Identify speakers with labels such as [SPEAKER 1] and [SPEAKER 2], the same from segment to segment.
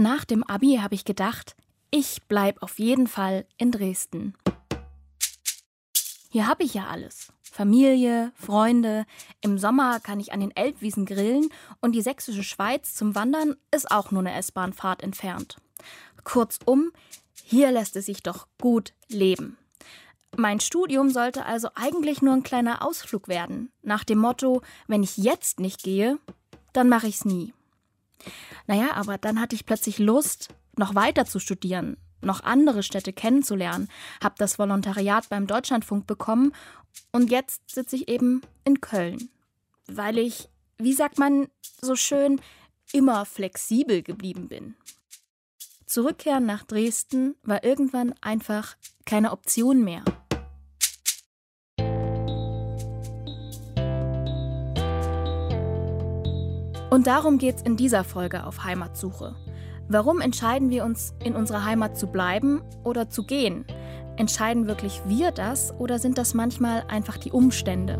[SPEAKER 1] Nach dem Abi habe ich gedacht, ich bleibe auf jeden Fall in Dresden. Hier habe ich ja alles. Familie, Freunde. Im Sommer kann ich an den Elbwiesen grillen und die sächsische Schweiz zum Wandern ist auch nur eine S-Bahn-Fahrt entfernt. Kurzum, hier lässt es sich doch gut leben. Mein Studium sollte also eigentlich nur ein kleiner Ausflug werden, nach dem Motto, wenn ich jetzt nicht gehe, dann mache ich's nie. Naja, aber dann hatte ich plötzlich Lust, noch weiter zu studieren, noch andere Städte kennenzulernen, habe das Volontariat beim Deutschlandfunk bekommen und jetzt sitze ich eben in Köln, weil ich, wie sagt man so schön, immer flexibel geblieben bin. Zurückkehren nach Dresden war irgendwann einfach keine Option mehr. Und darum geht's in dieser Folge auf Heimatsuche. Warum entscheiden wir uns, in unserer Heimat zu bleiben oder zu gehen? Entscheiden wirklich wir das oder sind das manchmal einfach die Umstände?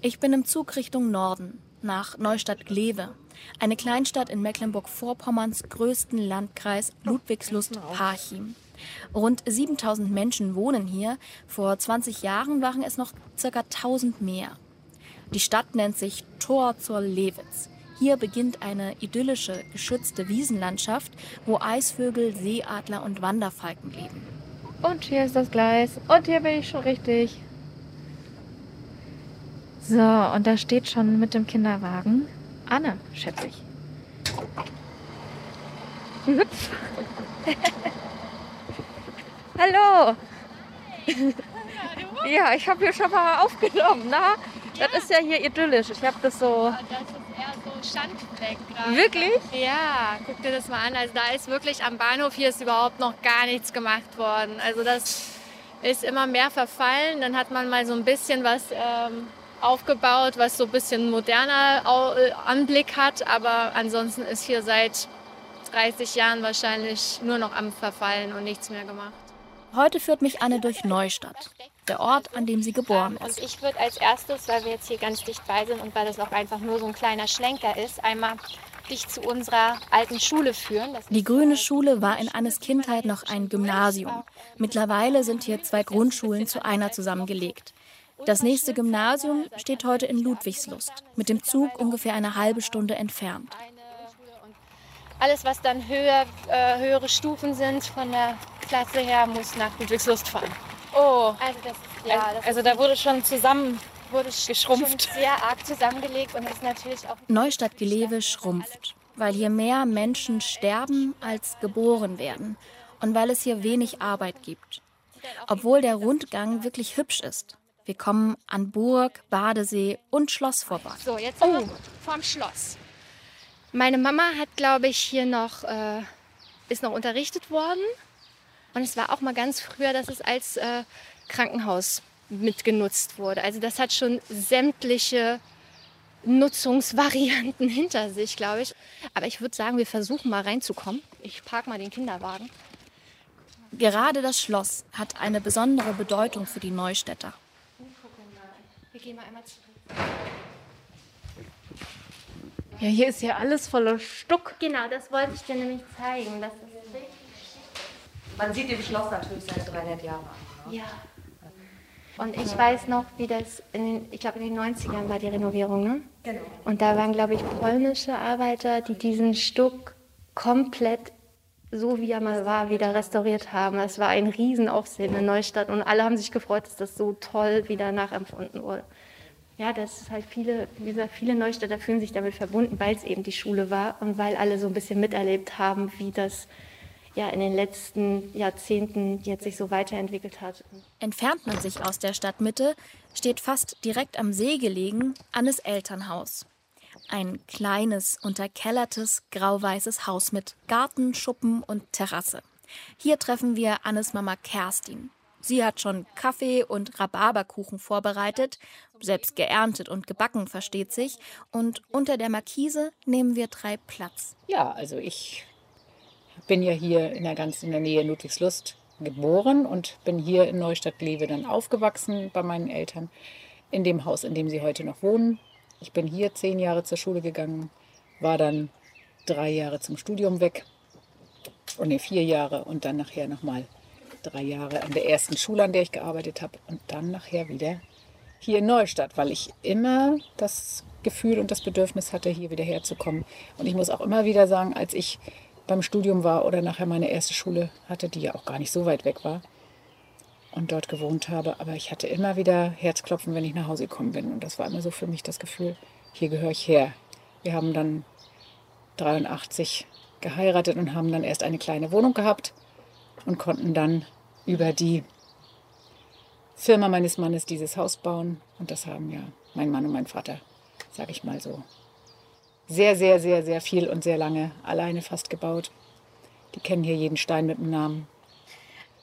[SPEAKER 1] Ich bin im Zug Richtung Norden, nach Neustadt-Glewe, eine Kleinstadt in Mecklenburg-Vorpommerns größten Landkreis Ludwigslust-Parchim. Rund 7000 Menschen wohnen hier. Vor 20 Jahren waren es noch ca. 1000 mehr. Die Stadt nennt sich Tor zur Lewitz. Hier beginnt eine idyllische, geschützte Wiesenlandschaft, wo Eisvögel, Seeadler und Wanderfalken leben.
[SPEAKER 2] Und hier ist das Gleis. Und hier bin ich schon richtig. So, und da steht schon mit dem Kinderwagen Anne, schätze ich. Hüpf. Hallo. Ja, ich habe hier schon mal aufgenommen, na? Das ist ja hier idyllisch. Ich habe das so.
[SPEAKER 3] Das ist eher so Schandfleck gerade.
[SPEAKER 2] Wirklich?
[SPEAKER 3] Ja, guck dir das mal an. Also da ist wirklich am Bahnhof hier ist überhaupt noch gar nichts gemacht worden. Also das ist immer mehr verfallen. Dann hat man mal so ein bisschen was ähm, aufgebaut, was so ein bisschen moderner äh, Anblick hat. Aber ansonsten ist hier seit 30 Jahren wahrscheinlich nur noch am Verfallen und nichts mehr gemacht.
[SPEAKER 1] Heute führt mich Anne durch Neustadt, der Ort, an dem sie geboren ist.
[SPEAKER 3] Und ich würde als erstes, weil wir jetzt hier ganz dicht bei sind und weil das auch einfach nur so ein kleiner Schlenker ist, einmal dich zu unserer alten Schule führen. Das
[SPEAKER 1] Die grüne Schule war in Annes Kindheit noch ein Gymnasium. Mittlerweile sind hier zwei Grundschulen zu einer zusammengelegt. Das nächste Gymnasium steht heute in Ludwigslust, mit dem Zug ungefähr eine halbe Stunde entfernt.
[SPEAKER 3] Alles, was dann höher, äh, höhere Stufen sind von der Klasse her, muss nach Ludwigslust fahren.
[SPEAKER 2] Oh.
[SPEAKER 3] Also, das, ja, das
[SPEAKER 2] Also da wurde schon zusammen
[SPEAKER 3] wurde
[SPEAKER 2] geschrumpft.
[SPEAKER 3] schon sehr arg zusammengelegt und ist natürlich auch
[SPEAKER 1] Neustadt-Gelewe schrumpft, weil hier mehr Menschen sterben als geboren werden und weil es hier wenig Arbeit gibt. Obwohl der Rundgang wirklich hübsch ist. Wir kommen an Burg, Badesee und Schloss vorbei.
[SPEAKER 3] So, jetzt sind wir vorm Schloss. Meine Mama hat, glaube ich, hier noch, äh, ist noch unterrichtet worden. Und es war auch mal ganz früher, dass es als äh, Krankenhaus mitgenutzt wurde. Also das hat schon sämtliche Nutzungsvarianten hinter sich, glaube ich. Aber ich würde sagen, wir versuchen mal reinzukommen. Ich parke mal den Kinderwagen.
[SPEAKER 1] Gerade das Schloss hat eine besondere Bedeutung für die Neustädter.
[SPEAKER 3] Wir gehen mal einmal zurück.
[SPEAKER 2] Ja, hier ist ja alles voller Stuck.
[SPEAKER 3] Genau, das wollte ich dir nämlich zeigen. Das ist.
[SPEAKER 4] Man sieht dem Schloss natürlich seine 300 Jahre an. Ne?
[SPEAKER 3] Ja. Und ich weiß noch, wie das, in den, ich glaube in den 90ern war die Renovierung, ne?
[SPEAKER 4] Genau.
[SPEAKER 3] Und da waren, glaube ich, polnische Arbeiter, die diesen Stuck komplett so wie er mal war, wieder restauriert haben. Es war ein Riesenaufsehen in Neustadt und alle haben sich gefreut, dass das so toll wieder nachempfunden wurde. Ja, das ist halt viele, wie gesagt, viele Neustädter fühlen sich damit verbunden, weil es eben die Schule war und weil alle so ein bisschen miterlebt haben, wie das ja in den letzten Jahrzehnten jetzt sich so weiterentwickelt hat.
[SPEAKER 1] Entfernt man sich aus der Stadtmitte, steht fast direkt am See gelegen Annes Elternhaus. Ein kleines, unterkellertes, grau-weißes Haus mit Garten, Schuppen und Terrasse. Hier treffen wir Annes Mama Kerstin. Sie hat schon Kaffee und Rhabarberkuchen vorbereitet, selbst geerntet und gebacken, versteht sich. Und unter der Markise nehmen wir drei Platz.
[SPEAKER 5] Ja, also ich bin ja hier in der ganz Nähe Ludwigslust geboren und bin hier in Neustadt-Glewe dann aufgewachsen bei meinen Eltern. in dem Haus, in dem sie heute noch wohnen. Ich bin hier zehn Jahre zur Schule gegangen, war dann drei Jahre zum Studium weg. Und nee, vier Jahre und dann nachher nochmal drei Jahre an der ersten Schule, an der ich gearbeitet habe. Und dann nachher wieder hier in Neustadt, weil ich immer das Gefühl und das Bedürfnis hatte, hier wieder herzukommen. Und ich muss auch immer wieder sagen, als ich beim Studium war oder nachher meine erste Schule hatte, die ja auch gar nicht so weit weg war und dort gewohnt habe, aber ich hatte immer wieder Herzklopfen, wenn ich nach Hause gekommen bin. Und das war immer so für mich das Gefühl, hier gehöre ich her. Wir haben dann 83 geheiratet und haben dann erst eine kleine Wohnung gehabt und konnten dann über die Firma meines Mannes dieses Haus bauen. Und das haben ja mein Mann und mein Vater, sage ich mal so, sehr, sehr, sehr, sehr viel und sehr lange alleine fast gebaut. Die kennen hier jeden Stein mit dem Namen.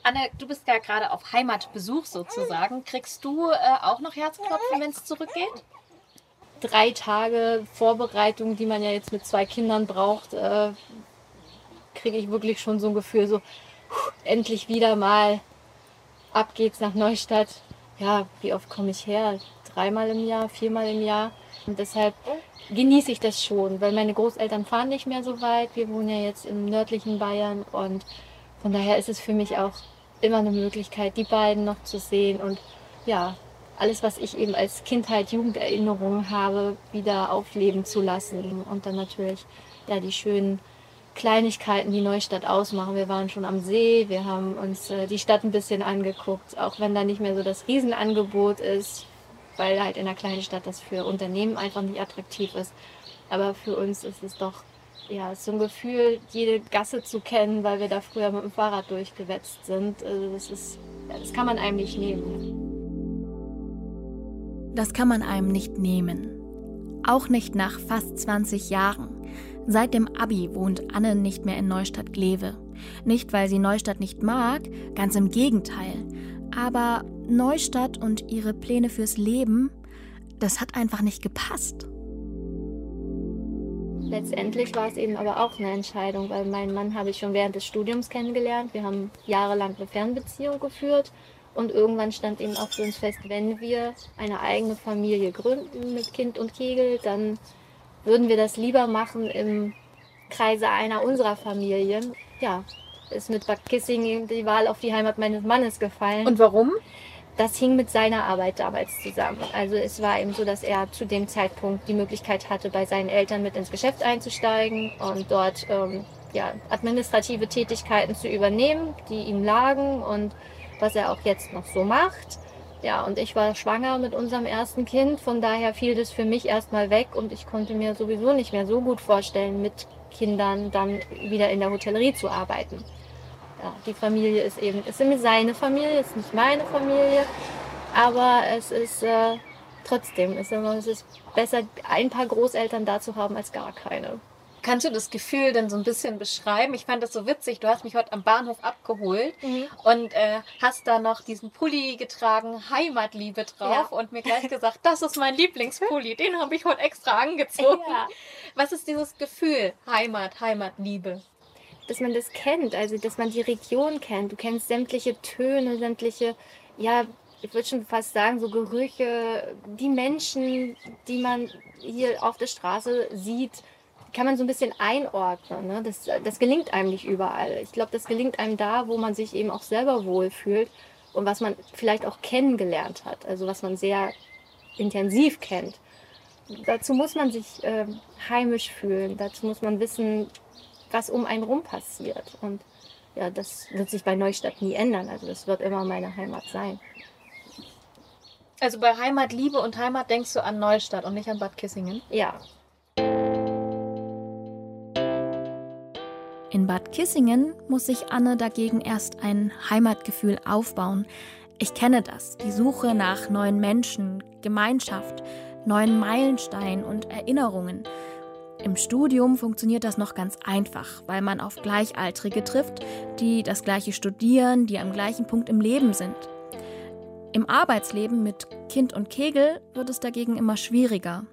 [SPEAKER 6] Anne, du bist ja gerade auf Heimatbesuch sozusagen. Kriegst du äh, auch noch Herzklopfen, wenn es zurückgeht?
[SPEAKER 3] Drei Tage Vorbereitung, die man ja jetzt mit zwei Kindern braucht, äh, kriege ich wirklich schon so ein Gefühl, so endlich wieder mal ab geht's nach Neustadt. Ja, wie oft komme ich her? Dreimal im Jahr, viermal im Jahr. Und deshalb genieße ich das schon, weil meine Großeltern fahren nicht mehr so weit. Wir wohnen ja jetzt im nördlichen Bayern und von daher ist es für mich auch immer eine Möglichkeit, die beiden noch zu sehen und ja, alles, was ich eben als Kindheit, Jugenderinnerung habe, wieder aufleben zu lassen. Und dann natürlich ja die schönen Kleinigkeiten, die Neustadt ausmachen. Wir waren schon am See, wir haben uns äh, die Stadt ein bisschen angeguckt, auch wenn da nicht mehr so das Riesenangebot ist, weil halt in einer kleinen Stadt das für Unternehmen einfach nicht attraktiv ist. Aber für uns ist es doch ja, so ein Gefühl, jede Gasse zu kennen, weil wir da früher mit dem Fahrrad durchgewetzt sind. Also das ist, das kann man einem nicht nehmen.
[SPEAKER 1] Das kann man einem nicht nehmen. Auch nicht nach fast 20 Jahren. Seit dem Abi wohnt Anne nicht mehr in Neustadt-Glewe. Nicht, weil sie Neustadt nicht mag, ganz im Gegenteil. Aber Neustadt und ihre Pläne fürs Leben, das hat einfach nicht gepasst.
[SPEAKER 3] Letztendlich war es eben aber auch eine Entscheidung, weil meinen Mann habe ich schon während des Studiums kennengelernt. Wir haben jahrelang eine Fernbeziehung geführt und irgendwann stand eben auch für uns fest, wenn wir eine eigene Familie gründen mit Kind und Kegel, dann würden wir das lieber machen im Kreise einer unserer Familien. Ja, ist mit Bad Kissing die Wahl auf die Heimat meines Mannes gefallen.
[SPEAKER 6] Und warum?
[SPEAKER 3] Das hing mit seiner Arbeit damals zusammen. Also es war eben so, dass er zu dem Zeitpunkt die Möglichkeit hatte, bei seinen Eltern mit ins Geschäft einzusteigen und dort ähm, ja, administrative Tätigkeiten zu übernehmen, die ihm lagen und was er auch jetzt noch so macht. Ja, und ich war schwanger mit unserem ersten Kind, von daher fiel das für mich erstmal weg und ich konnte mir sowieso nicht mehr so gut vorstellen, mit Kindern dann wieder in der Hotellerie zu arbeiten. Ja, die Familie ist eben, ist eben seine Familie, ist nicht meine Familie, aber es ist äh, trotzdem, ist immer, es ist besser, ein paar Großeltern da zu haben als gar keine.
[SPEAKER 6] Kannst du das Gefühl denn so ein bisschen beschreiben? Ich fand das so witzig. Du hast mich heute am Bahnhof abgeholt
[SPEAKER 3] Mhm.
[SPEAKER 6] und äh, hast da noch diesen Pulli getragen, Heimatliebe drauf
[SPEAKER 3] Ja.
[SPEAKER 6] und mir gleich gesagt, das ist mein Lieblingspulli. Den habe ich heute extra angezogen.
[SPEAKER 3] Ja.
[SPEAKER 6] Was ist dieses Gefühl? Heimat, Heimatliebe.
[SPEAKER 3] Dass man das kennt, also dass man die Region kennt. Du kennst sämtliche Töne, sämtliche, ja, ich würde schon fast sagen, so Gerüche, die Menschen, die man hier auf der Straße sieht, kann man so ein bisschen einordnen. Ne? Das, das gelingt einem nicht überall. Ich glaube, das gelingt einem da, wo man sich eben auch selber wohlfühlt und was man vielleicht auch kennengelernt hat, also was man sehr intensiv kennt. Dazu muss man sich ähm, heimisch fühlen, dazu muss man wissen, was um einen rum passiert. Und ja, das wird sich bei Neustadt nie ändern. Also das wird immer meine Heimat sein.
[SPEAKER 6] Also bei Heimatliebe und Heimat denkst du an Neustadt und nicht an Bad Kissingen?
[SPEAKER 3] Ja,
[SPEAKER 1] In Bad Kissingen muss sich Anne dagegen erst ein Heimatgefühl aufbauen. Ich kenne das, die Suche nach neuen Menschen, Gemeinschaft, neuen Meilensteinen und Erinnerungen. Im Studium funktioniert das noch ganz einfach, weil man auf Gleichaltrige trifft, die das gleiche studieren, die am gleichen Punkt im Leben sind. Im Arbeitsleben mit Kind und Kegel wird es dagegen immer schwieriger.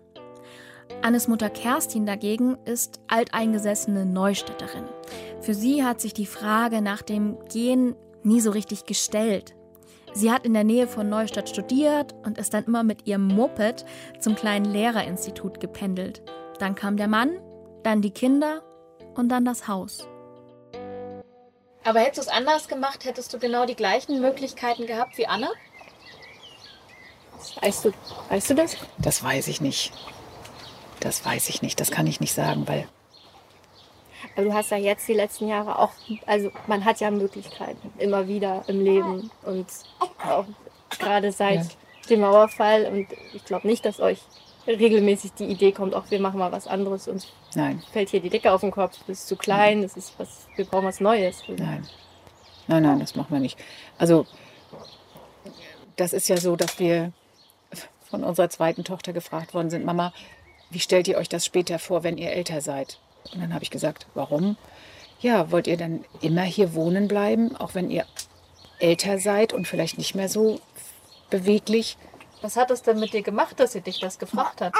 [SPEAKER 1] Annes Mutter Kerstin dagegen ist alteingesessene Neustädterin. Für sie hat sich die Frage nach dem Gehen nie so richtig gestellt. Sie hat in der Nähe von Neustadt studiert und ist dann immer mit ihrem Moped zum kleinen Lehrerinstitut gependelt. Dann kam der Mann, dann die Kinder und dann das Haus.
[SPEAKER 6] Aber hättest du es anders gemacht, hättest du genau die gleichen Möglichkeiten gehabt wie Anne?
[SPEAKER 3] Weißt du, weißt du das?
[SPEAKER 5] Das weiß ich nicht. Das weiß ich nicht. Das kann ich nicht sagen, weil
[SPEAKER 3] Aber du hast ja jetzt die letzten Jahre auch, also man hat ja Möglichkeiten immer wieder im Leben und auch gerade seit
[SPEAKER 5] Ja.
[SPEAKER 3] dem Mauerfall und ich glaube nicht, dass euch regelmäßig die Idee kommt, auch wir machen mal was anderes, uns
[SPEAKER 5] nein,
[SPEAKER 3] fällt hier die Decke auf den Kopf, das ist zu klein, das ist was, wir brauchen was Neues.
[SPEAKER 5] nein. Nein, nein, das machen wir nicht. Also, das ist ja so, dass wir von unserer zweiten Tochter gefragt worden sind, Mama, wie stellt ihr euch das später vor, wenn ihr älter seid? Und dann habe ich gesagt, warum? Ja, wollt ihr dann immer hier wohnen bleiben, auch wenn ihr älter seid und vielleicht nicht mehr so beweglich?
[SPEAKER 6] Was hat es denn mit dir gemacht, dass sie dich das gefragt hat?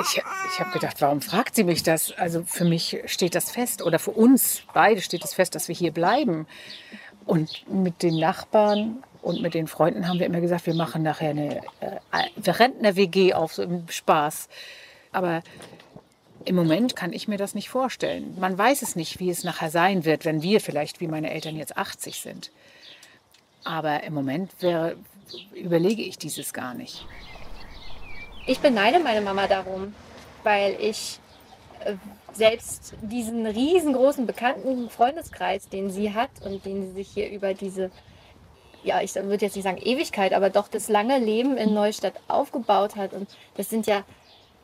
[SPEAKER 5] Ich, ich habe gedacht, warum fragt sie mich das? Also für mich steht das fest oder für uns beide steht es fest, dass wir hier bleiben. Und mit den Nachbarn und mit den Freunden haben wir immer gesagt, wir machen nachher eine äh, Rentner-WG auf, so im Spaß. Aber im Moment kann ich mir das nicht vorstellen. Man weiß es nicht, wie es nachher sein wird, wenn wir vielleicht wie meine Eltern jetzt 80 sind. Aber im Moment wäre, überlege ich dieses gar nicht.
[SPEAKER 3] Ich beneide meine Mama darum, weil ich äh, selbst diesen riesengroßen bekannten Freundeskreis, den sie hat und den sie sich hier über diese, ja, ich würde jetzt nicht sagen Ewigkeit, aber doch das lange Leben in Neustadt aufgebaut hat. Und das sind ja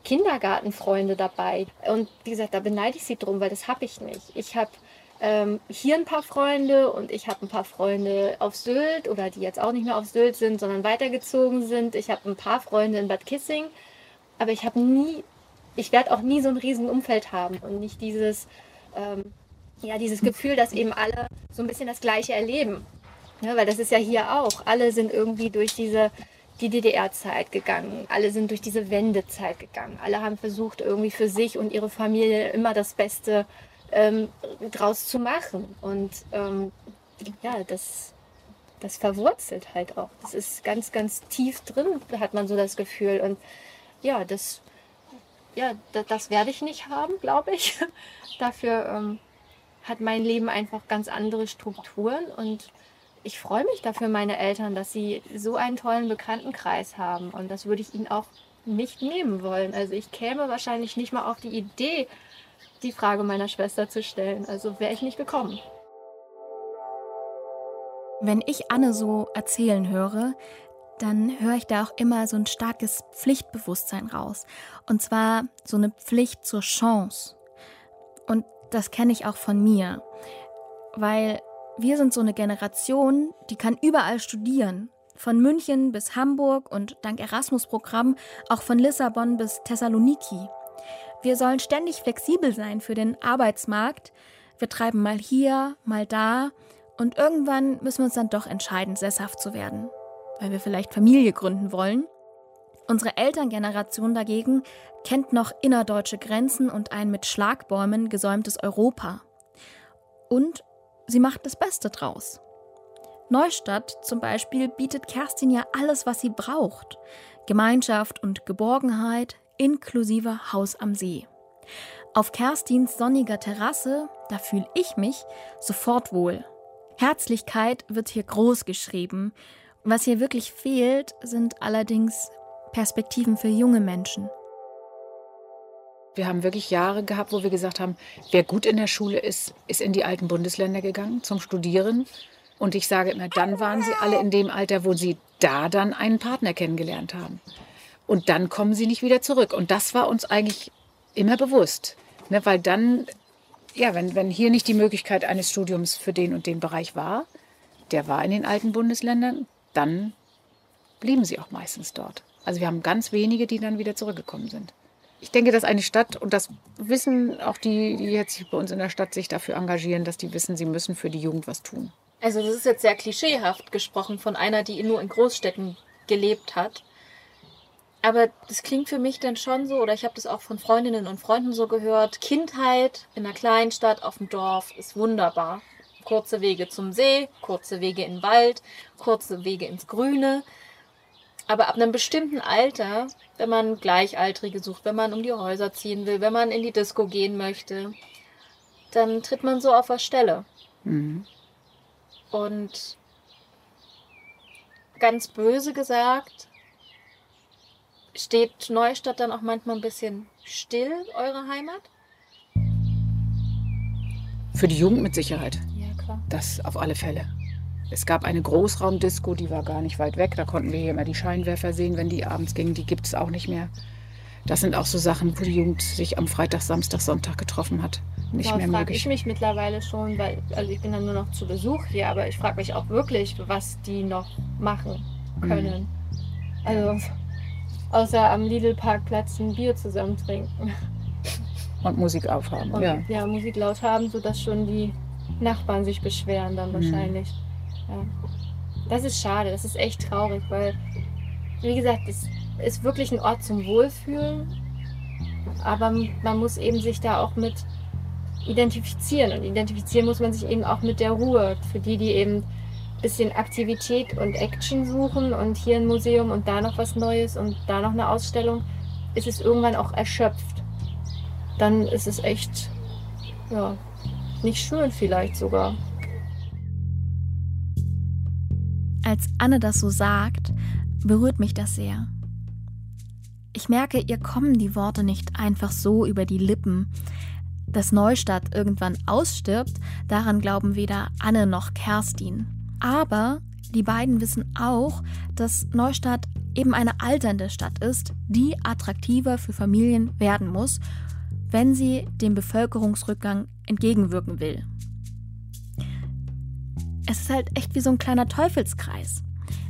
[SPEAKER 3] Kindergartenfreunde dabei. Und wie gesagt, da beneide ich sie drum, weil das habe ich nicht. Ich habe ähm, hier ein paar Freunde und ich habe ein paar Freunde auf Sylt oder die jetzt auch nicht mehr auf Sylt sind, sondern weitergezogen sind. Ich habe ein paar Freunde in Bad Kissing, aber ich habe nie, ich werde auch nie so ein riesen Umfeld haben und nicht dieses, ähm, ja, dieses Gefühl, dass eben alle so ein bisschen das Gleiche erleben. Ja, weil das ist ja hier auch. Alle sind irgendwie durch diese die DDR-Zeit gegangen. Alle sind durch diese Wendezeit gegangen. Alle haben versucht, irgendwie für sich und ihre Familie immer das Beste ähm, draus zu machen. Und ähm, ja, das, das verwurzelt halt auch. Das ist ganz, ganz tief drin, hat man so das Gefühl. Und ja, das, ja, das, das werde ich nicht haben, glaube ich. Dafür ähm, hat mein Leben einfach ganz andere Strukturen und ich freue mich dafür meine Eltern, dass sie so einen tollen Bekanntenkreis haben und das würde ich ihnen auch nicht nehmen wollen. Also ich käme wahrscheinlich nicht mal auf die Idee, die Frage meiner Schwester zu stellen. Also wäre ich nicht gekommen.
[SPEAKER 1] Wenn ich Anne so erzählen höre, dann höre ich da auch immer so ein starkes Pflichtbewusstsein raus. Und zwar so eine Pflicht zur Chance. Und das kenne ich auch von mir. Weil wir sind so eine Generation, die kann überall studieren. Von München bis Hamburg und dank Erasmus-Programm auch von Lissabon bis Thessaloniki. Wir sollen ständig flexibel sein für den Arbeitsmarkt. Wir treiben mal hier, mal da und irgendwann müssen wir uns dann doch entscheiden, sesshaft zu werden, weil wir vielleicht Familie gründen wollen. Unsere Elterngeneration dagegen kennt noch innerdeutsche Grenzen und ein mit Schlagbäumen gesäumtes Europa. Und sie macht das Beste draus. Neustadt zum Beispiel bietet Kerstin ja alles, was sie braucht. Gemeinschaft und Geborgenheit inklusive Haus am See. Auf Kerstins sonniger Terrasse, da fühle ich mich sofort wohl. Herzlichkeit wird hier groß geschrieben. Was hier wirklich fehlt, sind allerdings Perspektiven für junge Menschen.
[SPEAKER 5] Wir haben wirklich Jahre gehabt, wo wir gesagt haben, wer gut in der Schule ist, ist in die alten Bundesländer gegangen zum Studieren. Und ich sage immer, dann waren sie alle in dem Alter, wo sie da dann einen Partner kennengelernt haben. Und dann kommen sie nicht wieder zurück. Und das war uns eigentlich immer bewusst. Ne, weil dann, ja, wenn, wenn hier nicht die Möglichkeit eines Studiums für den und den Bereich war, der war in den alten Bundesländern, dann blieben sie auch meistens dort. Also wir haben ganz wenige, die dann wieder zurückgekommen sind. Ich denke, dass eine Stadt, und das wissen auch die, die jetzt bei uns in der Stadt sich dafür engagieren, dass die wissen, sie müssen für die Jugend was tun.
[SPEAKER 6] Also das ist jetzt sehr klischeehaft gesprochen von einer, die nur in Großstädten gelebt hat. Aber das klingt für mich dann schon so, oder ich habe das auch von Freundinnen und Freunden so gehört, Kindheit in einer kleinen Stadt auf dem Dorf ist wunderbar. kurze Wege zum See, kurze Wege in den Wald, kurze Wege ins Grüne. Aber ab einem bestimmten Alter, wenn man Gleichaltrige sucht, wenn man um die Häuser ziehen will, wenn man in die Disco gehen möchte, dann tritt man so auf der Stelle.
[SPEAKER 5] Mhm.
[SPEAKER 6] Und ganz böse gesagt, steht Neustadt dann auch manchmal ein bisschen still, eure Heimat?
[SPEAKER 5] Für die Jugend mit Sicherheit.
[SPEAKER 6] Ja, klar.
[SPEAKER 5] Das auf alle Fälle. Es gab eine Großraumdisco, die war gar nicht weit weg. Da konnten wir hier immer die Scheinwerfer sehen, wenn die abends gingen. Die gibt es auch nicht mehr. Das sind auch so Sachen, wo die Jugend sich am Freitag, Samstag, Sonntag getroffen hat. Nicht
[SPEAKER 3] da
[SPEAKER 5] mehr
[SPEAKER 3] frage
[SPEAKER 5] möglich.
[SPEAKER 3] ich mich mittlerweile schon, weil also ich bin dann nur noch zu Besuch hier, aber ich frage mich auch wirklich, was die noch machen können. Also außer am Lidl-Parkplatz ein Bier zusammen trinken
[SPEAKER 5] Und Musik aufhaben.
[SPEAKER 3] und
[SPEAKER 5] Ja.
[SPEAKER 3] ja. Musik laut haben, sodass schon die Nachbarn sich beschweren dann
[SPEAKER 5] Mhm.
[SPEAKER 3] wahrscheinlich. Ja. Das ist schade, das ist echt traurig, weil, wie gesagt, es ist wirklich ein Ort zum Wohlfühlen, aber man muss eben sich da auch mit identifizieren und identifizieren muss man sich eben auch mit der Ruhe, für die, die eben bisschen Aktivität und Action suchen und hier ein Museum und da noch was Neues und da noch eine Ausstellung, ist es irgendwann auch erschöpft. Dann ist es echt, ja, nicht schön vielleicht sogar.
[SPEAKER 1] Als Anne das so sagt, berührt mich das sehr. Ich merke, ihr kommen die Worte nicht einfach so über die Lippen. Dass Neustadt irgendwann ausstirbt, daran glauben weder Anne noch Kerstin. Aber die beiden wissen auch, dass Neustadt eben eine alternde Stadt ist, die attraktiver für Familien werden muss, wenn sie dem Bevölkerungsrückgang entgegenwirken will. Es ist halt echt wie so ein kleiner Teufelskreis.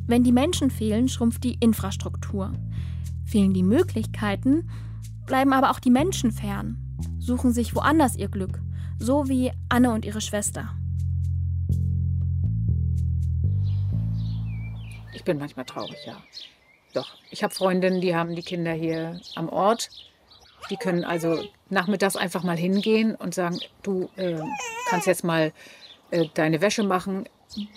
[SPEAKER 1] Wenn die Menschen fehlen, schrumpft die Infrastruktur. Fehlen die Möglichkeiten, bleiben aber auch die Menschen fern, suchen sich woanders ihr Glück, so wie Anne und ihre Schwester.
[SPEAKER 5] Bin manchmal traurig, ja. Doch, ich habe Freundinnen, die haben die Kinder hier am Ort. Die können also nachmittags einfach mal hingehen und sagen, du äh, kannst jetzt mal äh, deine Wäsche machen,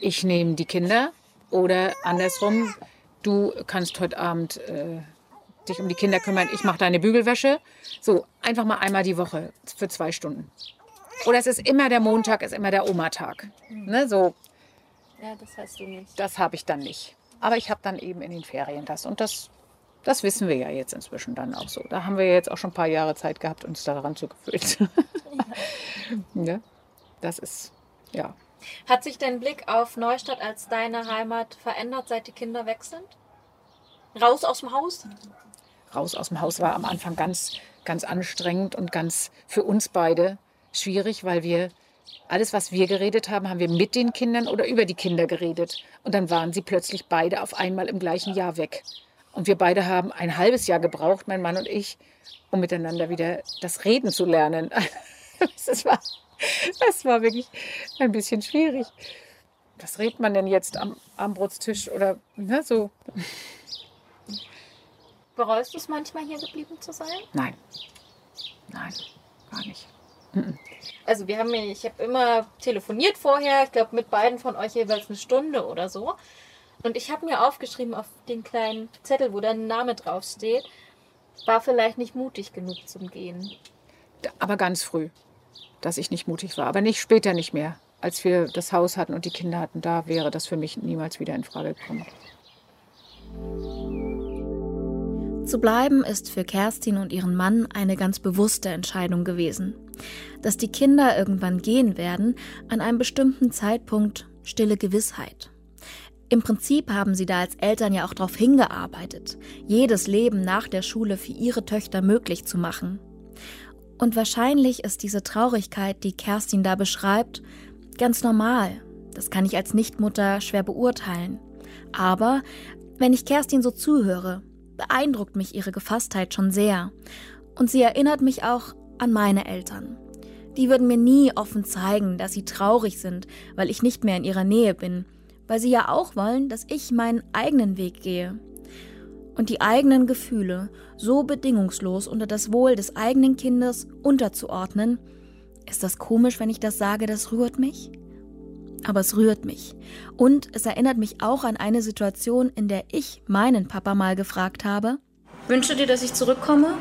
[SPEAKER 5] ich nehme die Kinder. Oder andersrum, du kannst heute Abend äh, dich um die Kinder kümmern, ich mache deine Bügelwäsche. So, einfach mal einmal die Woche für zwei Stunden. Oder es ist immer der Montag, ist immer der Oma-Tag. Ne, so,
[SPEAKER 3] Ja, das hast du nicht.
[SPEAKER 5] das habe ich dann nicht. Aber ich habe dann eben in den Ferien das. Und das, das wissen wir ja jetzt inzwischen dann auch so. Da haben wir jetzt auch schon ein paar Jahre Zeit gehabt, uns daran zu gewöhnen. ja. Das ist, ja.
[SPEAKER 6] Hat sich dein Blick auf Neustadt als deine Heimat verändert, seit die Kinder weg sind? Raus aus dem Haus?
[SPEAKER 5] Raus aus dem Haus war am Anfang ganz, ganz anstrengend und ganz für uns beide schwierig, weil wir alles, was wir geredet haben, haben wir mit den Kindern oder über die Kinder geredet. Und dann waren sie plötzlich beide auf einmal im gleichen Jahr weg. Und wir beide haben ein halbes Jahr gebraucht, mein Mann und ich, um miteinander wieder das Reden zu lernen. Das war, das war wirklich ein bisschen schwierig. Was redet man denn jetzt am Armbrotstisch oder ne, so?
[SPEAKER 6] Bereust du es manchmal hier geblieben zu sein?
[SPEAKER 5] Nein. Nein, gar nicht.
[SPEAKER 6] Also wir haben, ich habe immer telefoniert vorher, ich glaube mit beiden von euch jeweils eine Stunde oder so. Und ich habe mir aufgeschrieben auf den kleinen Zettel, wo dein Name draufsteht, war vielleicht nicht mutig genug zum Gehen.
[SPEAKER 5] aber ganz früh, dass ich nicht mutig war. Aber nicht später nicht mehr. Als wir das Haus hatten und die Kinder hatten, da wäre das für mich niemals wieder in Frage gekommen.
[SPEAKER 1] Zu bleiben ist für Kerstin und ihren Mann eine ganz bewusste Entscheidung gewesen. Dass die Kinder irgendwann gehen werden, an einem bestimmten Zeitpunkt stille Gewissheit. Im Prinzip haben sie da als Eltern ja auch darauf hingearbeitet, jedes Leben nach der Schule für ihre Töchter möglich zu machen. Und wahrscheinlich ist diese Traurigkeit, die Kerstin da beschreibt, ganz normal. Das kann ich als Nichtmutter schwer beurteilen. Aber wenn ich Kerstin so zuhöre, beeindruckt mich ihre Gefasstheit schon sehr. Und sie erinnert mich auch an meine Eltern. Die würden mir nie offen zeigen, dass sie traurig sind, weil ich nicht mehr in ihrer Nähe bin, weil sie ja auch wollen, dass ich meinen eigenen Weg gehe. Und die eigenen Gefühle so bedingungslos unter das Wohl des eigenen Kindes unterzuordnen, ist das komisch, wenn ich das sage, das rührt mich? aber es rührt mich. Und es erinnert mich auch an eine Situation, in der ich meinen Papa mal gefragt habe: Wünschst du dir, dass ich zurückkomme?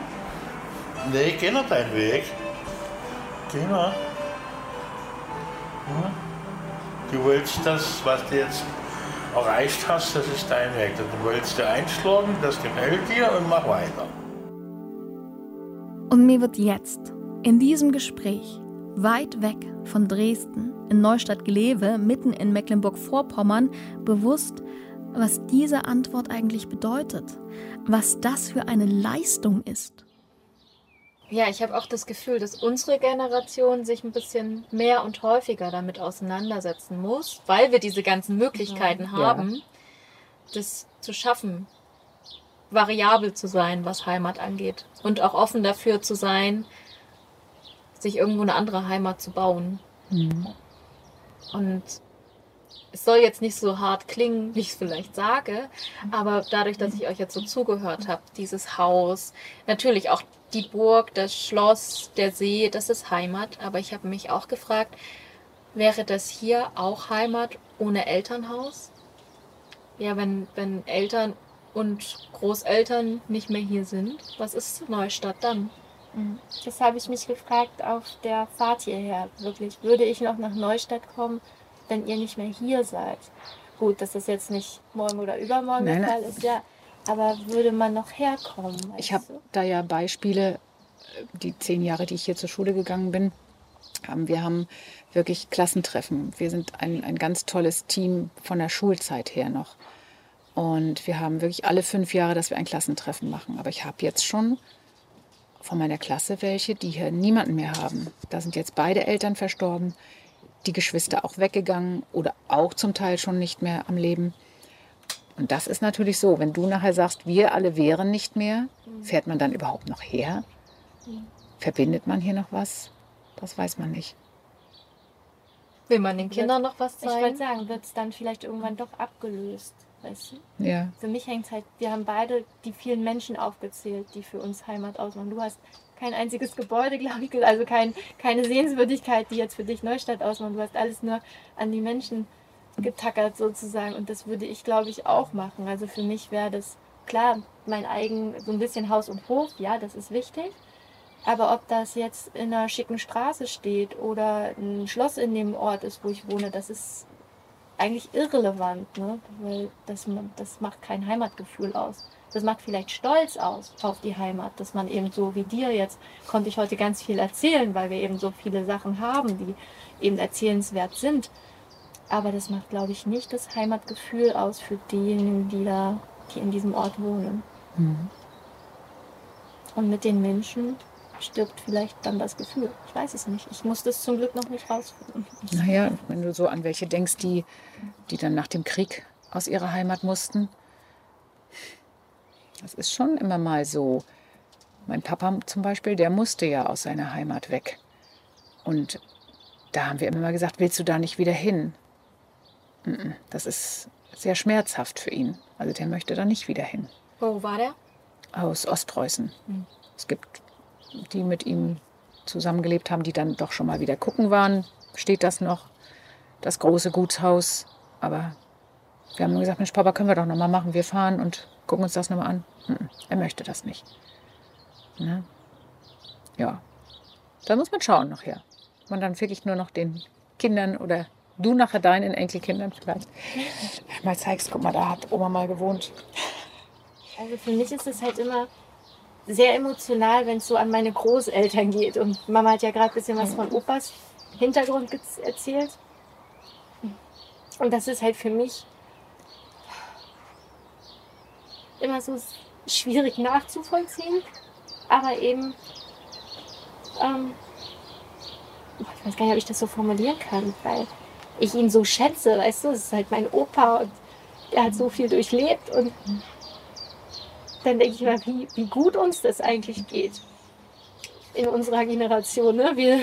[SPEAKER 7] Nee, geh noch deinen Weg. Geh mal. Hm? Du willst das, was du jetzt erreicht hast, das ist dein Weg. Du willst dir einschlagen, das gefällt dir und mach weiter.
[SPEAKER 1] Und mir wird jetzt, in diesem Gespräch, weit weg von Dresden, in Neustadt-Glewe, mitten in Mecklenburg-Vorpommern, bewusst, was diese Antwort eigentlich bedeutet, was das für eine Leistung ist.
[SPEAKER 6] Ja, ich habe auch das Gefühl, dass unsere Generation sich ein bisschen mehr und häufiger damit auseinandersetzen muss, weil wir diese ganzen Möglichkeiten
[SPEAKER 5] Ja.
[SPEAKER 6] haben, das zu schaffen, variabel zu sein, was Heimat angeht. Und auch offen dafür zu sein, sich irgendwo eine andere Heimat zu bauen. Und es soll jetzt nicht so hart klingen, wie ich es vielleicht sage, aber dadurch, dass ich euch jetzt so zugehört habe, dieses Haus, natürlich auch die Burg, das Schloss, der See, das ist Heimat. Aber ich habe mich auch gefragt, wäre das hier auch Heimat ohne Elternhaus? Ja, wenn, wenn Eltern und Großeltern nicht mehr hier sind, was ist Neustadt dann?
[SPEAKER 3] Das habe ich mich gefragt auf der Fahrt hierher. Wirklich, würde ich noch nach Neustadt kommen, wenn ihr nicht mehr hier seid? Gut, dass das jetzt nicht morgen oder übermorgen
[SPEAKER 5] Nein,
[SPEAKER 3] der. Fall ist, ja. Aber würde man noch herkommen?
[SPEAKER 5] Ich habe da ja Beispiele, äh, die zehn Jahre, die ich hier zur Schule gegangen bin. Haben, wir haben wirklich Klassentreffen. Wir sind ein, ein ganz tolles Team von der Schulzeit her noch. Und wir haben wirklich alle fünf Jahre, dass wir ein Klassentreffen machen. Aber ich habe jetzt schon von meiner Klasse welche, die hier niemanden mehr haben. Da sind jetzt beide Eltern verstorben, die Geschwister auch weggegangen oder auch zum Teil schon nicht mehr am Leben. Und das ist natürlich so, wenn du nachher sagst, wir alle wären nicht mehr, fährt man dann überhaupt noch her? Verbindet man hier noch was? Das weiß man nicht.
[SPEAKER 6] Will man den Kindern noch was
[SPEAKER 3] Ich wollte
[SPEAKER 6] zeigen?
[SPEAKER 3] sagen, wird es dann vielleicht irgendwann doch abgelöst? Weißt du?
[SPEAKER 5] Ja,
[SPEAKER 3] Für mich hängt es halt, wir haben beide die vielen Menschen aufgezählt, die für uns Heimat ausmachen. Du hast kein einziges Gebäude, glaube ich, also kein, keine Sehenswürdigkeit, die jetzt für dich Neustadt ausmachen. Du hast alles nur an die Menschen getackert sozusagen. Und das würde ich, glaube ich, auch machen. Also für mich wäre das klar, mein eigen, so ein bisschen Haus und Hof, ja, das ist wichtig. Aber ob das jetzt in einer schicken Straße steht oder ein Schloss in dem Ort ist, wo ich wohne, das ist eigentlich irrelevant, ne? weil das, das macht kein Heimatgefühl aus. Das macht vielleicht Stolz aus auf die Heimat, dass man eben so wie dir jetzt, konnte ich heute ganz viel erzählen, weil wir eben so viele Sachen haben, die eben erzählenswert sind. Aber das macht, glaube ich, nicht das Heimatgefühl aus für diejenigen, die da, die in diesem Ort wohnen. Und mit den Menschen stirbt vielleicht dann das Gefühl. Ich weiß es nicht. Ich muss das zum Glück noch nicht rausfinden.
[SPEAKER 5] naja, wenn du so an welche denkst, die, die dann nach dem Krieg aus ihrer Heimat mussten. Das ist schon immer mal so. Mein Papa zum Beispiel, der musste ja aus seiner Heimat weg. Und da haben wir immer mal gesagt, willst du da nicht wieder hin? Mm-mm, Das ist sehr schmerzhaft für ihn. Also der möchte da nicht wieder hin.
[SPEAKER 6] Wo war der?
[SPEAKER 5] aus Ostpreußen. Es gibt die mit ihm zusammengelebt haben, die dann doch schon mal wieder gucken waren. Steht das noch? Das große Gutshaus. Aber wir haben nur gesagt, Mensch, Papa, können wir doch noch mal machen. Wir fahren und gucken uns das noch mal an. Mhm, Er möchte das nicht. Ne? Ja, da muss man schauen nachher. Man dann wirklich nur noch den Kindern oder du nachher deinen Enkelkindern vielleicht mal zeigst, guck mal, da hat Oma mal gewohnt.
[SPEAKER 3] Also für mich ist es halt immer sehr emotional, wenn es so an meine Großeltern geht. Und Mama hat ja gerade ein bisschen was von Opas Hintergrund erzählt. Und das ist halt für mich immer so schwierig nachzuvollziehen. Aber eben, ähm, ich weiß gar nicht, ob ich das so formulieren kann, weil ich ihn so schätze, weißt du, es ist halt mein Opa und er hat so viel durchlebt und dann denke ich mal, wie, wie gut uns das eigentlich geht in unserer Generation. Ne? Wir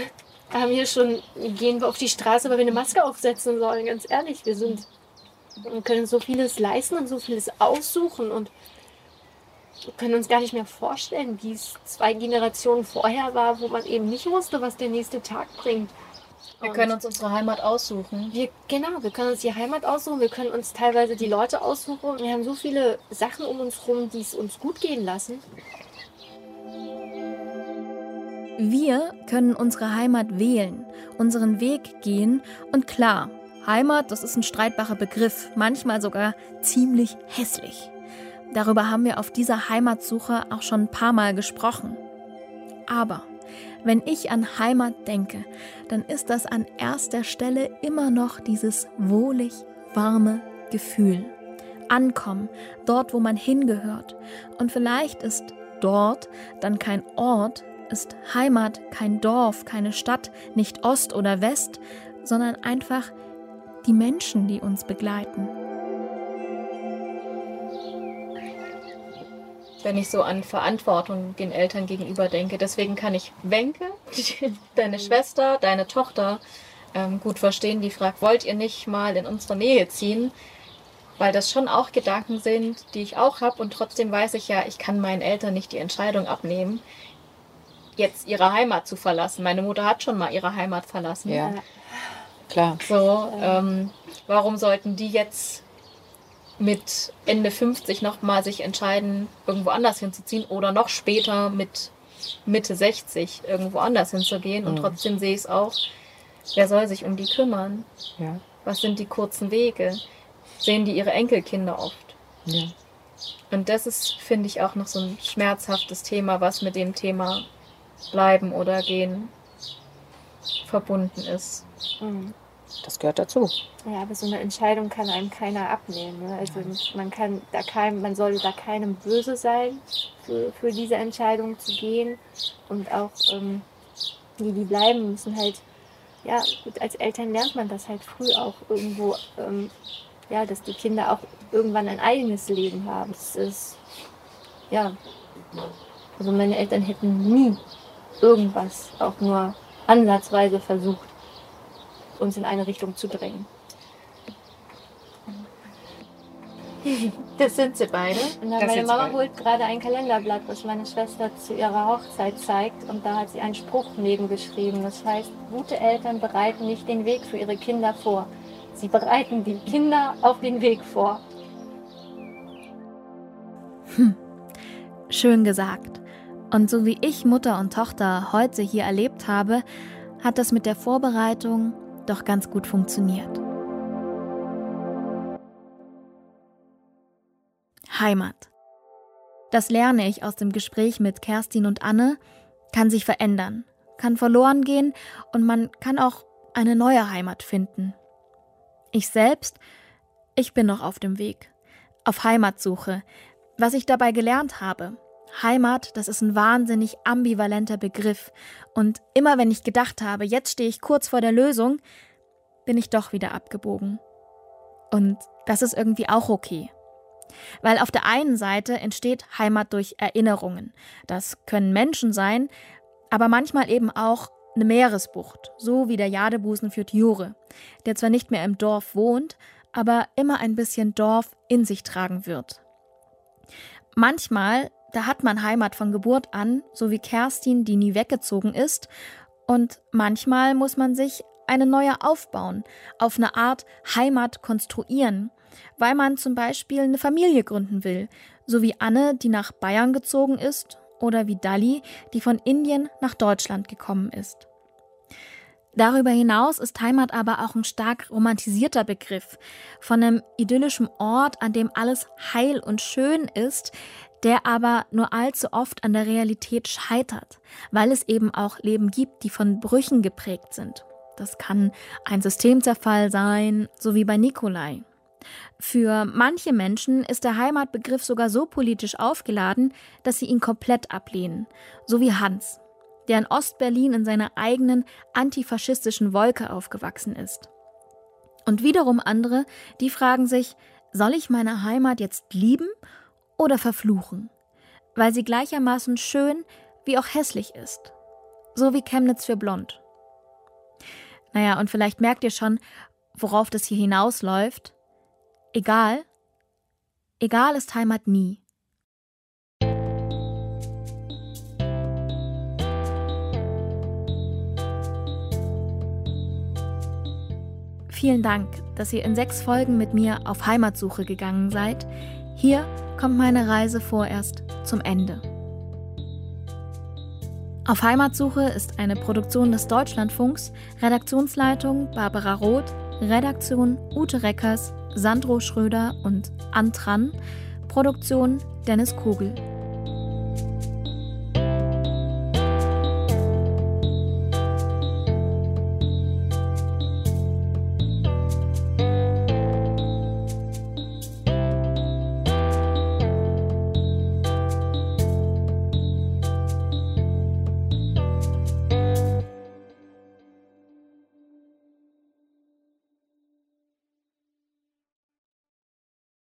[SPEAKER 3] haben hier schon, gehen wir auf die Straße, weil wir eine Maske aufsetzen sollen, ganz ehrlich. Wir sind, wir können so vieles leisten und so vieles aussuchen und können uns gar nicht mehr vorstellen, wie es zwei Generationen vorher war, wo man eben nicht wusste, was der nächste Tag bringt.
[SPEAKER 6] Wir können uns unsere Heimat aussuchen.
[SPEAKER 3] wir, genau, wir können uns die Heimat aussuchen, wir können uns teilweise die Leute aussuchen. Wir haben so viele Sachen um uns herum, die es uns gut gehen lassen.
[SPEAKER 1] Wir können unsere Heimat wählen, unseren Weg gehen und klar, Heimat, das ist ein streitbarer Begriff, manchmal sogar ziemlich hässlich. Darüber haben wir auf dieser Heimatsuche auch schon ein paar Mal gesprochen. Aber wenn ich an Heimat denke, dann ist das an erster Stelle immer noch dieses wohlig warme Gefühl. Ankommen, dort, wo man hingehört. Und vielleicht ist dort dann kein Ort, ist Heimat kein Dorf, keine Stadt, nicht Ost oder West, sondern einfach die Menschen, die uns begleiten.
[SPEAKER 6] Wenn ich so an Verantwortung den Eltern gegenüber denke. Deswegen kann ich Wenke, deine Schwester, deine Tochter ähm, gut verstehen, die fragt, wollt ihr nicht mal in unsere Nähe ziehen? Weil das schon auch Gedanken sind, die ich auch habe und trotzdem weiß ich ja, ich kann meinen Eltern nicht die Entscheidung abnehmen, jetzt ihre Heimat zu verlassen. Meine Mutter hat schon mal ihre Heimat verlassen.
[SPEAKER 5] Ja, klar.
[SPEAKER 6] So, ähm, warum sollten die jetzt mit Ende 50 nochmal sich entscheiden, irgendwo anders hinzuziehen oder noch später mit Mitte 60 irgendwo anders hinzugehen? Und
[SPEAKER 5] Mhm.
[SPEAKER 6] trotzdem sehe ich es auch, wer soll sich um die kümmern?
[SPEAKER 5] Ja,
[SPEAKER 6] Was sind die kurzen Wege? Sehen die ihre Enkelkinder oft?
[SPEAKER 5] ja.
[SPEAKER 6] Und das ist, finde ich, auch noch so ein schmerzhaftes Thema, was mit dem Thema bleiben oder gehen verbunden ist.
[SPEAKER 3] Mhm.
[SPEAKER 5] Das gehört dazu.
[SPEAKER 3] Ja, aber so eine Entscheidung kann einem keiner abnehmen. Ne? Also man kann da keinem, man sollte da keinem böse sein, für, für diese Entscheidung zu gehen. Und auch ähm, die, die bleiben, müssen halt, ja, gut, als Eltern lernt man das halt früh auch irgendwo, ähm, ja, dass die Kinder auch irgendwann ein eigenes Leben haben. Das ist, ja, also meine Eltern hätten nie irgendwas auch nur ansatzweise versucht, uns in eine Richtung zu drängen.
[SPEAKER 6] Das sind sie beide.
[SPEAKER 3] Und dann
[SPEAKER 5] Das
[SPEAKER 3] meine Mama
[SPEAKER 5] mal.
[SPEAKER 3] holt gerade ein Kalenderblatt, was meine Schwester zu ihrer Hochzeit zeigt. Und da hat sie einen Spruch nebengeschrieben. Das heißt, gute Eltern bereiten nicht den Weg für ihre Kinder vor. Sie bereiten die Kinder auf den Weg vor.
[SPEAKER 1] Schön gesagt. Und so wie ich Mutter und Tochter heute hier erlebt habe, hat das mit der Vorbereitung doch ganz gut funktioniert. Heimat. Das lerne ich aus dem Gespräch mit Kerstin und Anne, kann sich verändern, kann verloren gehen und man kann auch eine neue Heimat finden. Ich selbst, ich bin noch auf dem Weg, auf Heimatsuche. Was ich dabei gelernt habe, Heimat, das ist ein wahnsinnig ambivalenter Begriff. Und immer wenn ich gedacht habe, jetzt stehe ich kurz vor der Lösung, bin ich doch wieder abgebogen. Und das ist irgendwie auch okay. Weil auf der einen Seite entsteht Heimat durch Erinnerungen. Das können Menschen sein, aber manchmal eben auch eine Meeresbucht, so wie der Jadebusen für Jure, der zwar nicht mehr im Dorf wohnt, aber immer ein bisschen Dorf in sich tragen wird. Manchmal, da hat man Heimat von Geburt an, so wie Kerstin, die nie weggezogen ist, und manchmal muss man sich eine neue aufbauen, auf eine Art Heimat konstruieren, weil man zum Beispiel eine Familie gründen will, so wie Anne, die nach Bayern gezogen ist, oder wie Dali, die von Indien nach Deutschland gekommen ist. Darüber hinaus ist Heimat aber auch ein stark romantisierter Begriff von einem idyllischen Ort, an dem alles heil und schön ist, der aber nur allzu oft an der Realität scheitert, weil es eben auch Leben gibt, die von Brüchen geprägt sind. Das kann ein Systemzerfall sein, so wie bei Nikolai. Für manche Menschen ist der Heimatbegriff sogar so politisch aufgeladen, dass sie ihn komplett ablehnen, so wie Hans, der in Ostberlin in seiner eigenen antifaschistischen Wolke aufgewachsen ist. Und wiederum andere, die fragen sich, soll ich meine Heimat jetzt lieben oder verfluchen? Weil sie gleichermaßen schön wie auch hässlich ist. So wie Chemnitz für Blond. Naja, und vielleicht merkt ihr schon, worauf das hier hinausläuft. Egal, egal ist Heimat nie. Vielen Dank, dass ihr in sechs Folgen mit mir auf Heimatsuche gegangen seid. Hier kommt meine Reise vorerst zum Ende. Auf Heimatsuche ist eine Produktion des Deutschlandfunks, Redaktionsleitung Barbara Roth, Redaktion Ute Reckers, Sandro Schröder und Antran, Produktion Dennis Kogel.